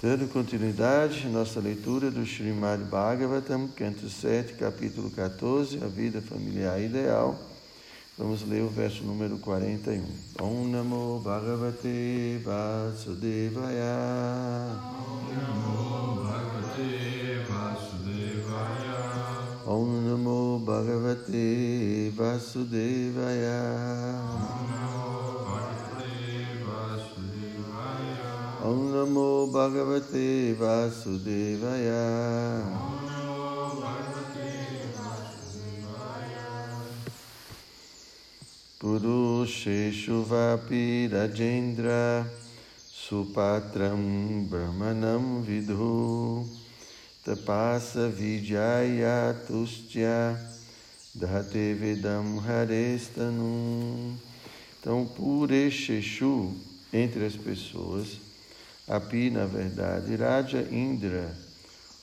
Dando continuidade, nossa leitura do Srimad Bhagavatam, canto 7, capítulo 14, a vida familiar ideal. Vamos ler o verso número 41. Om Namo Bhagavate Vasudevaya. Om Namo Bhagavate Vasudevaya. Om Namo Bhagavate Vasudevaya. Om Namo Bhagavate Vasudevaya. Purusheshu vapi Rajendra Supatram Brahmanam Vidhu Tapasa Vijaya Tustya Dhate Vedam Então, Puresheshu, entre as pessoas, Api, na verdade, Raja Indra,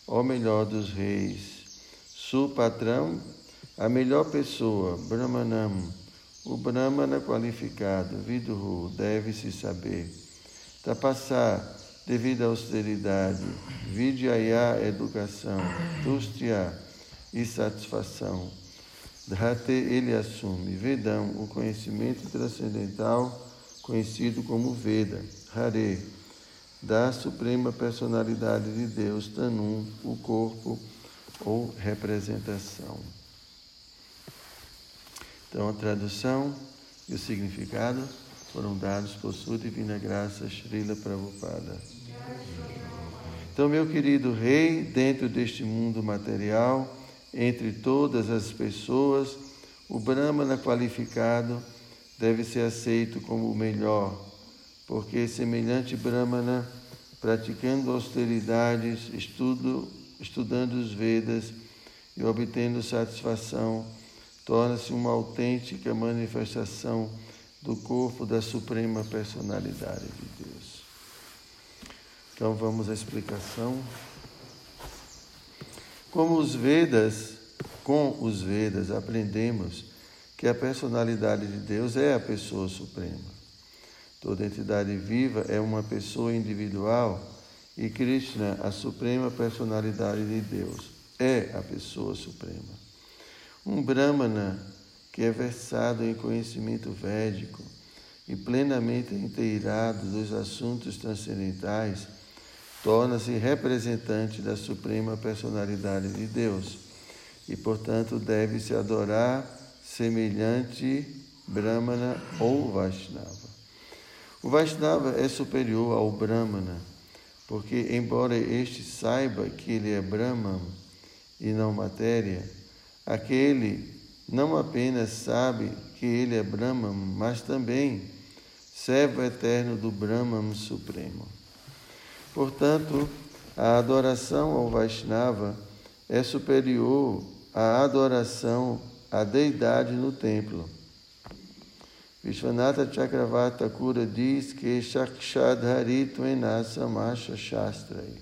o melhor dos reis, Supatram, a melhor pessoa, Brahmanam, o Brahmana qualificado, Vidhu, deve-se saber. Tapasá, devido à austeridade, Vidyaya, educação, Tustya, e satisfação. Dhate, ele assume, Vedam, o conhecimento transcendental, conhecido como Veda, Hare, da suprema personalidade de Deus, Tanum, o corpo ou representação. Então, a tradução e o significado foram dados por sua divina graça, Srila Prabhupada. Então, meu querido rei, dentro deste mundo material, entre todas as pessoas, o Brahmana qualificado deve ser aceito como o melhor, porque semelhante Brahmana, praticando austeridades, estudo, estudando os Vedas e obtendo satisfação, torna-se uma autêntica manifestação do corpo da Suprema Personalidade de Deus. Então vamos à explicação. Como os Vedas, com os Vedas, aprendemos que a personalidade de Deus é a pessoa suprema. Toda entidade viva é uma pessoa individual e Krishna, a suprema personalidade de Deus, é a pessoa suprema. Um Brahmana que é versado em conhecimento védico e plenamente inteirado dos assuntos transcendentais, torna-se representante da Suprema Personalidade de Deus e, portanto, deve-se adorar semelhante Brahmana ou Vaishnava. O Vaishnava é superior ao Brahmana, porque, embora este saiba que ele é Brahman e não matéria, Aquele não apenas sabe que ele é Brahman, mas também servo eterno do Brahman Supremo. Portanto, a adoração ao Vaishnava é superior à adoração à deidade no templo. Vishwanatha Chakravarta Kura diz que Shakshadhari Tvenasa Shastrai.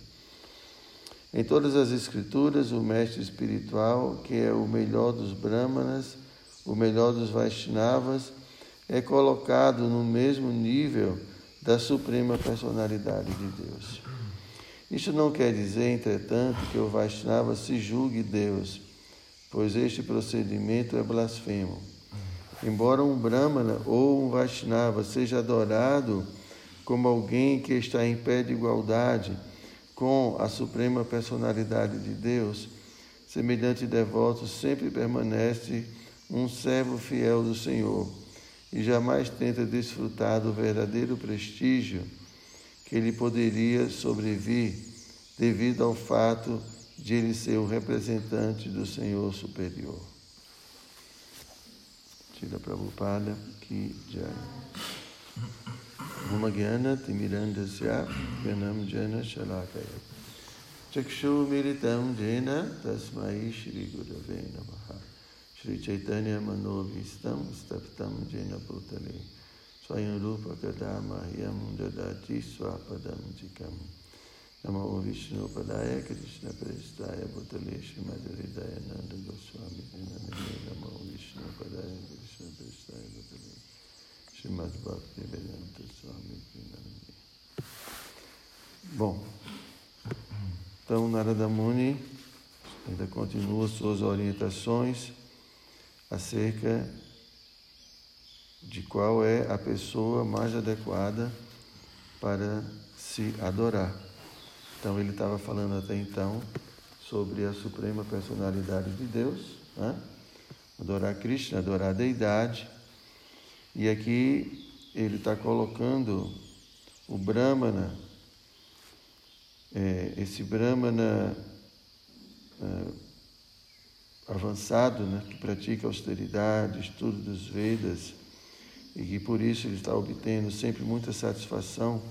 Em todas as escrituras, o mestre espiritual, que é o melhor dos brahmanas, o melhor dos Vaishnavas, é colocado no mesmo nível da suprema personalidade de Deus. Isso não quer dizer, entretanto, que o Vaishnava se julgue Deus, pois este procedimento é blasfemo. Embora um Brahmana ou um Vaishnava seja adorado como alguém que está em pé de igualdade, com a suprema personalidade de Deus, semelhante devoto sempre permanece um servo fiel do Senhor e jamais tenta desfrutar do verdadeiro prestígio que lhe poderia sobrevir devido ao fato de ele ser o representante do Senhor superior. Srila Prabhupada Ki Jai. Bhumagyana Timirandasya Gyanam Jana Shalakaya. Chakshu Miritam Jena Tasmai Shri Gurave Namaha. Shri Chaitanya Mano Vistam Staptam Jena Bhutale. Swayam Rupa Kadama Yam Dadati Swapadam Jikam. Namo Vishnu Padaya Krishna Prestaya Bhutaleshi Madhuridaya Nanda Goswami Vinamini Namo Vishnu Padaya Krishna Prestaya Bhutaleshi Shimad Bhakti Vedanta Swami Vinamini Bom, então Narada Muni ainda continua suas orientações acerca de qual é a pessoa mais adequada para se adorar. Então, ele estava falando até então sobre a suprema personalidade de Deus, né? adorar Krishna, adorar a deidade. E aqui ele está colocando o Brahmana, é, esse Brahmana é, avançado, né, que pratica austeridade, estudo dos Vedas, e que por isso ele está obtendo sempre muita satisfação,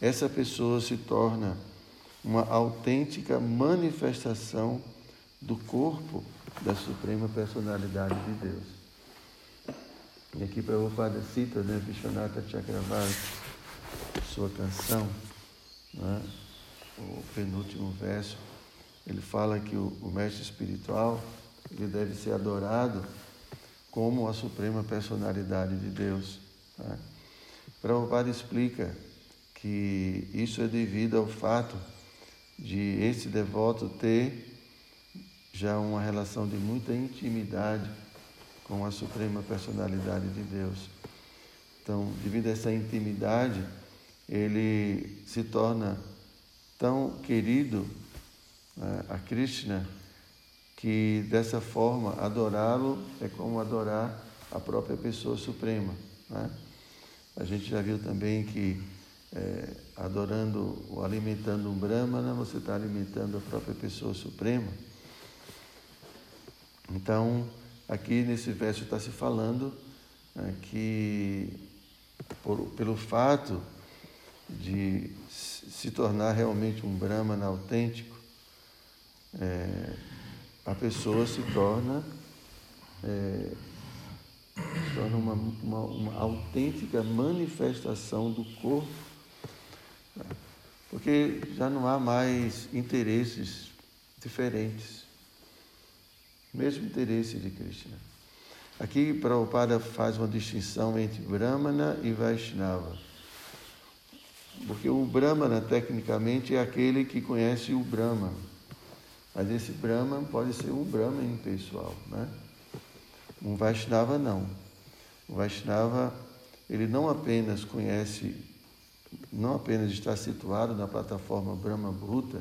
essa pessoa se torna uma autêntica manifestação do corpo da Suprema Personalidade de Deus. E aqui Prabhupada cita né, Vishwanatha Chakravarti, sua canção, né, o penúltimo verso, ele fala que o, o mestre espiritual ele deve ser adorado como a suprema personalidade de Deus. Né? Prabhupada explica que isso é devido ao fato de esse devoto ter já uma relação de muita intimidade com a suprema personalidade de Deus. Então, devido a essa intimidade, ele se torna tão querido né, a Krishna que dessa forma adorá-lo é como adorar a própria pessoa suprema. Né? A gente já viu também que é, adorando ou alimentando um Brahmana, você está alimentando a própria pessoa suprema. Então, aqui nesse verso está se falando né, que por, pelo fato de se tornar realmente um Brahmana autêntico, é, a pessoa se torna, é, se torna uma, uma, uma autêntica manifestação do corpo, porque já não há mais interesses diferentes, mesmo interesse de Krishna. Aqui Prabhupada faz uma distinção entre Brahmana e Vaishnava. Porque o Brahmana, tecnicamente, é aquele que conhece o Brahma. Mas esse Brahman pode ser um Brahman pessoal, né? Um Vaishnava não. O Vaishnava, ele não apenas conhece, não apenas está situado na plataforma Brahma Bhuta,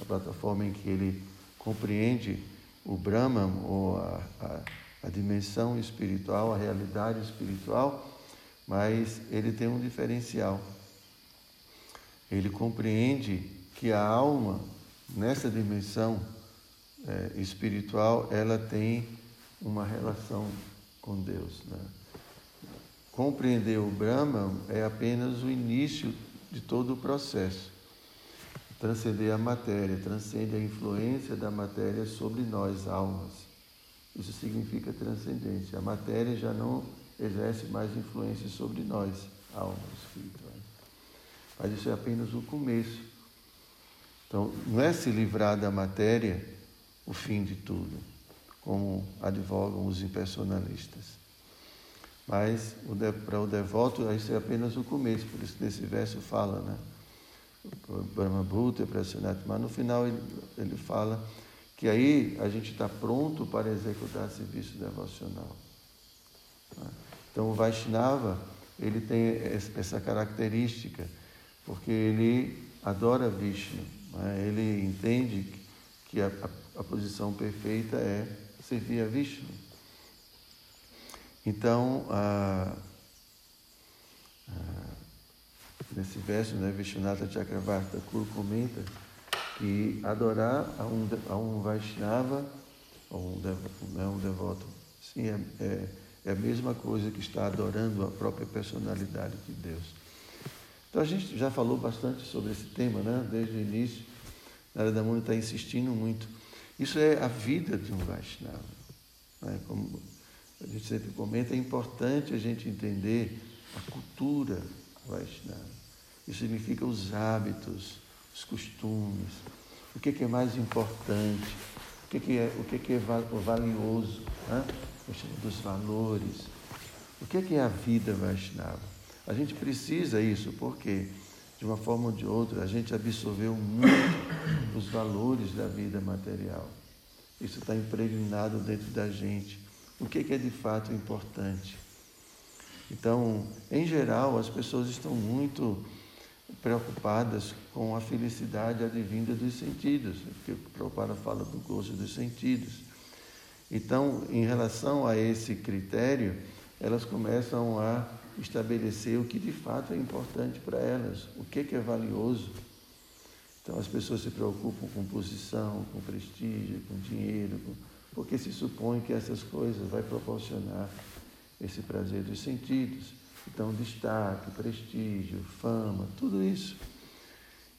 a plataforma em que ele compreende o Brahman ou a, a, a dimensão espiritual, a realidade espiritual, mas ele tem um diferencial. Ele compreende que a alma nessa dimensão é, espiritual, ela tem uma relação com Deus. Né? Compreender o Brahma é apenas o início de todo o processo. Transcender a matéria, transcende a influência da matéria sobre nós, almas. Isso significa transcendência. A matéria já não exerce mais influência sobre nós, almas espirituais. Mas isso é apenas o começo então, não é se livrar da matéria o fim de tudo, como advogam os impersonalistas. Mas para o devoto, isso é apenas o começo, por isso nesse verso fala, né? Brahma Bhuta, mas no final ele, ele fala que aí a gente está pronto para executar serviço devocional. Né? Então o Vaishnava, ele tem essa característica, porque ele adora Vishnu. Né? Ele entende que a, a, a, posição perfeita é servir a Vishnu. Então, a, nesse verso, né, Vishnunatha Chakravarta Thakur comenta que adorar a um, a um Vaishnava, ou um, devoto, né, um devoto, sim, é, é, é a mesma coisa que está adorando a própria personalidade de Deus. Então a gente já falou bastante sobre esse tema, né? Desde o início, Narada Muni está insistindo muito. Isso é a vida de um Vaishnava. Né? Como a gente sempre comenta, é importante a gente entender a cultura Vaishnava. Isso significa os hábitos, os costumes, o que é mais importante, o que é, o que é valioso, né? dos valores. O que é a vida Vaishnava? A gente precisa isso, porque de uma forma ou de outra, a gente absorveu muito os valores da vida material. Isso está impregnado dentro da gente. O que é de fato importante? Então, em geral, as pessoas estão muito preocupadas com a felicidade advinda dos sentidos, porque o Prabhupada fala do gozo dos sentidos. Então, em relação a esse critério, elas começam a estabelecer o que de fato é importante para elas, o que é valioso. Então, as pessoas se preocupam com posição, com prestígio, com dinheiro, porque se supõe que essas coisas vai proporcionar esse prazer dos sentidos. Então, destaque, prestígio, fama, tudo isso.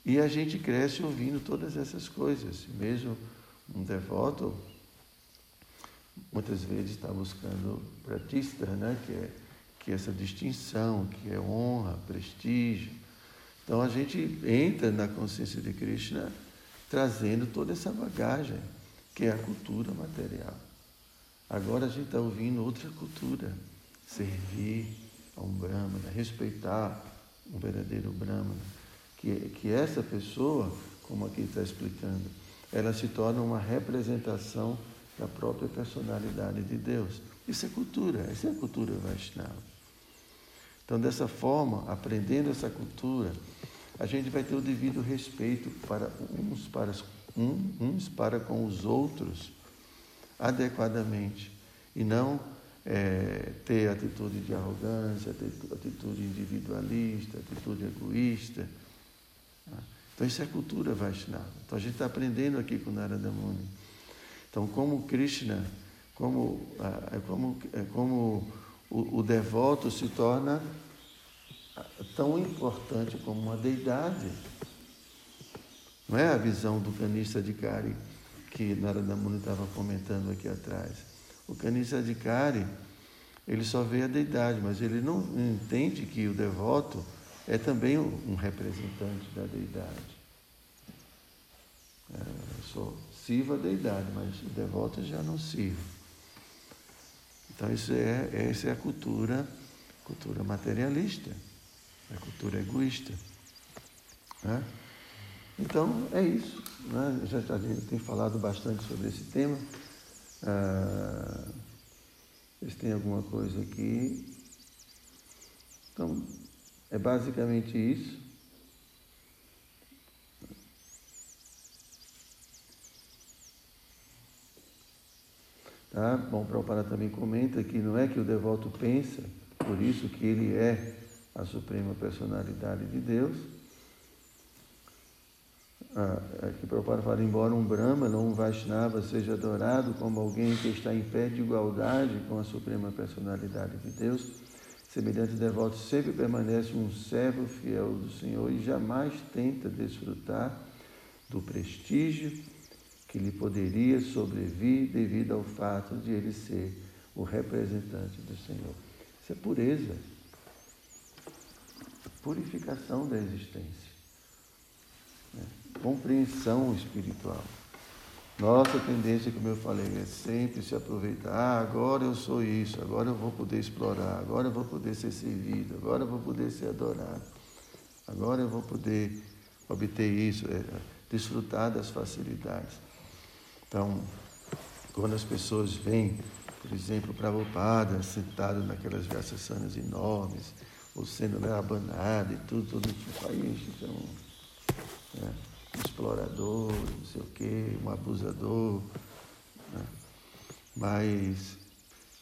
E a gente cresce ouvindo todas essas coisas. Mesmo um devoto, muitas vezes está buscando pratista, né? que, é, que é essa distinção, que é honra, prestígio. Então, a gente entra na consciência de Krishna trazendo toda essa bagagem, que é a cultura material. Agora a gente está ouvindo outra cultura, servir a um Brahmana, respeitar um verdadeiro Brahmana, que, que essa pessoa, como aqui está explicando, ela se torna uma representação da própria personalidade de Deus. Isso é cultura, isso é cultura Vaishnava. Então, dessa forma, aprendendo essa cultura, a gente vai ter o devido respeito para uns para, uns para com os outros adequadamente e não é, ter atitude de arrogância, atitude individualista, atitude egoísta. Tá? Então, isso é cultura Vaishnava. Então, a gente está aprendendo aqui com Narada Muni. Então, como Krishna, como, é como, é como o, o devoto se torna tão importante como uma deidade. Não é a visão do canista de Kari que Narada Muni estava comentando aqui atrás. O Kanisa Adhikari, ele só vê a deidade, mas ele não entende que o devoto é também um representante da deidade. É, eu sou sirvo a deidade, mas o devoto já não sirvo. Então isso é, essa é a cultura, cultura materialista, é a cultura egoísta. Né? Então é isso. Né? Já, tem falado bastante sobre esse tema. Ah, se tem alguma coisa aqui. Então, é basicamente isso. Tá? Bom, Prabhupada também comenta que não é que o devoto pensa, por isso que ele é a suprema personalidade de Deus, ah, aqui Prabhupada fala, embora um Brahma, não um Vaishnava, seja adorado como alguém que está em pé de igualdade com a Suprema Personalidade de Deus, semelhante devoto sempre permanece um servo fiel do Senhor e jamais tenta desfrutar do prestígio que lhe poderia sobrevir devido ao fato de ele ser o representante do Senhor. Isso é pureza, purificação da existência compreensão espiritual. Nossa tendência, como eu falei, é sempre se aproveitar. Ah, agora eu sou isso, agora eu vou poder explorar, agora eu vou poder ser servido, agora eu vou poder ser adorado, agora eu vou poder obter isso, é, desfrutar das facilidades. Então, quando as pessoas vêm, por exemplo, para Prabhupada, sentado naquelas sanas enormes, ou sendo né, e tudo, todo tipo, aí, então, né? Explorador, não sei o quê, um abusador. Né? Mas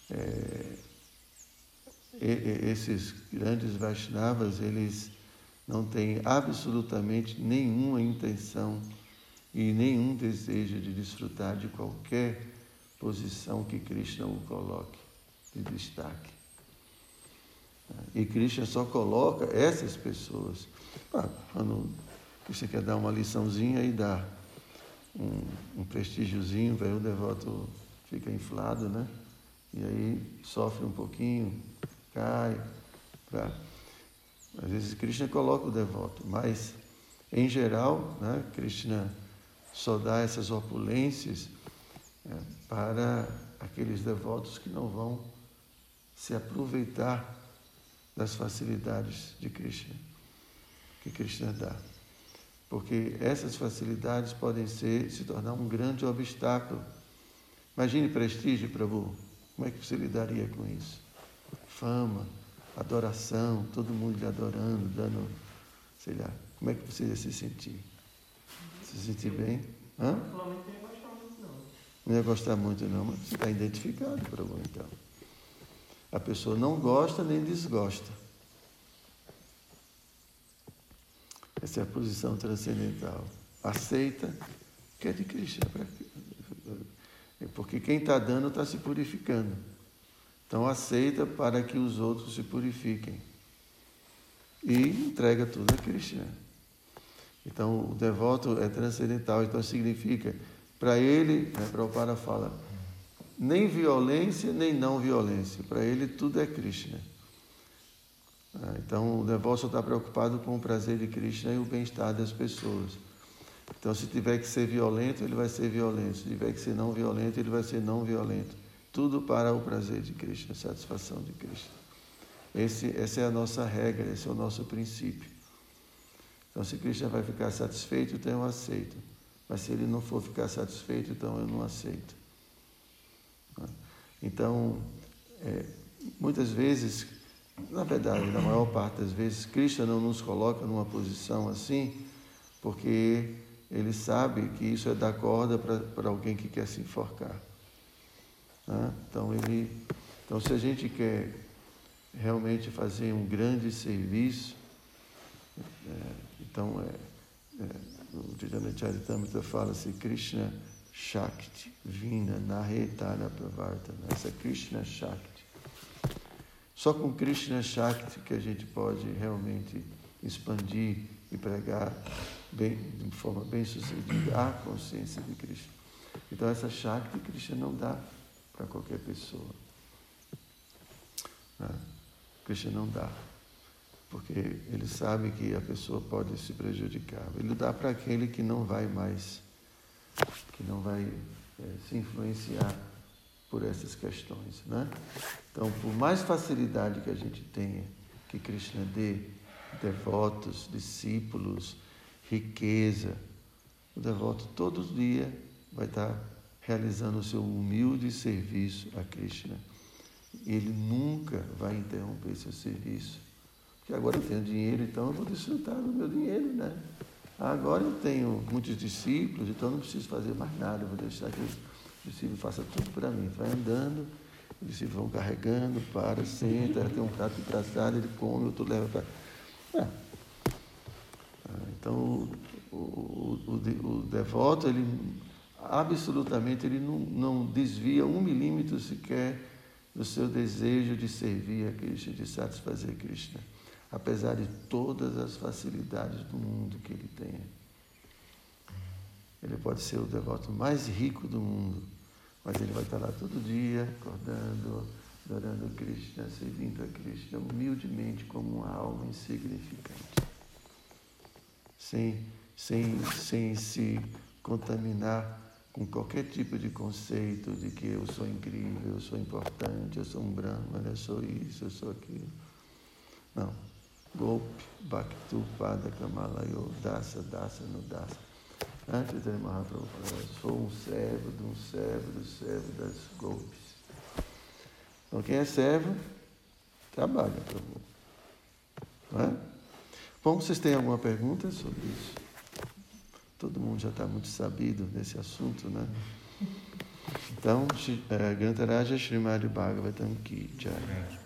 é, esses grandes Vaishnavas, eles não têm absolutamente nenhuma intenção e nenhum desejo de desfrutar de qualquer posição que Krishna o coloque de destaque. E Krishna só coloca essas pessoas. Ah, quando você quer dar uma liçãozinha e dá um, um prestígiozinho, aí o devoto fica inflado, né? E aí sofre um pouquinho, cai. Pra... Às vezes Krishna coloca o devoto, mas em geral, né, Krishna só dá essas opulências é, para aqueles devotos que não vão se aproveitar das facilidades de Krishna que Krishna dá. Porque essas facilidades podem ser, se tornar um grande obstáculo. Imagine prestígio, Prabhu. Como é que você lidaria com isso? Fama, adoração, todo mundo lhe adorando, dando, sei lá, como é que você ia se sentir? Se sentir bem? Hã? Não ia gostar muito não, mas você está identificado, Prabhu, então. A pessoa não gosta nem desgosta. Essa é a posição transcendental. Aceita que é de Krishna. É porque quem está dando está se purificando. Então aceita para que os outros se purifiquem. E entrega tudo a Krishna. Então o devoto é transcendental, então significa, para ele, né, Prabhupada fala, nem violência, nem não violência. Para ele tudo é Krishna. Ah, então o devoto está preocupado com o prazer de Krishna e o bem-estar das pessoas. Então se tiver que ser violento, ele vai ser violento. Se tiver que ser não violento, ele vai ser não violento. Tudo para o prazer de Krishna, a satisfação de Krishna. Esse, essa é a nossa regra, esse é o nosso princípio. Então se Krishna vai ficar satisfeito, então eu aceito. Mas se ele não for ficar satisfeito, então eu não aceito. Então, é, muitas vezes, na verdade, na maior parte das vezes, Krishna não nos coloca numa posição assim, porque ele sabe que isso é dar corda para alguém que quer se enforcar. Né? Então, ele, então, se a gente quer realmente fazer um grande serviço, é, então, é, é, o Chaitanya Charitamrita fala assim, Krishna Shakti, Vina, Nahetana Pravartana, essa Krishna Shakti. Só com Krishna Shakti que a gente pode realmente expandir e pregar bem, de forma bem sucedida a consciência de Krishna. Então essa Shakti Krishna não dá para qualquer pessoa. Né? Krishna não dá. Porque ele sabe que a pessoa pode se prejudicar. Ele dá para aquele que não vai mais que não vai é, se influenciar por essas questões. Né? Então, por mais facilidade que a gente tenha que Krishna dê, devotos, discípulos, riqueza, o devoto todo dia vai estar realizando o seu humilde serviço a Krishna. Ele nunca vai interromper seu serviço. Porque agora eu tenho dinheiro, então eu vou desfrutar do meu dinheiro, né? Agora eu tenho muitos discípulos, então não preciso fazer mais nada, eu vou deixar que o discípulo faça tudo para mim. Vai andando, os discípulos vão carregando, para, senta, tem um prato de traçado, ele come, outro leva para. É. Então o, o, o, devoto, ele absolutamente ele não, não desvia um milímetro sequer do seu desejo de servir a Krishna, de satisfazer Krishna apesar de todas as facilidades do mundo que ele tenha. Ele pode ser o devoto mais rico do mundo, mas ele vai estar lá todo dia, acordando, adorando Krishna, servindo a Krishna, humildemente como uma alma insignificante, sem, sem, sem se contaminar com qualquer tipo de conceito de que eu sou incrível, eu sou importante, eu sou um brahman, eu sou isso, eu sou aquilo. Não. Gopi, Bhaktu, Pada, Kamalayo, Dasa, Dasa, no Dasa. Antes de Mahaprabhu falou, sou um servo de um servo do servo das Gopis. Então quem é servo, trabalha, Prabhu. Não é? Bom, vocês têm alguma pergunta sobre isso? Todo mundo já está muito sabido nesse assunto, né? Então, é, Grantaraja Srimad Bhagavatam Ki Jai.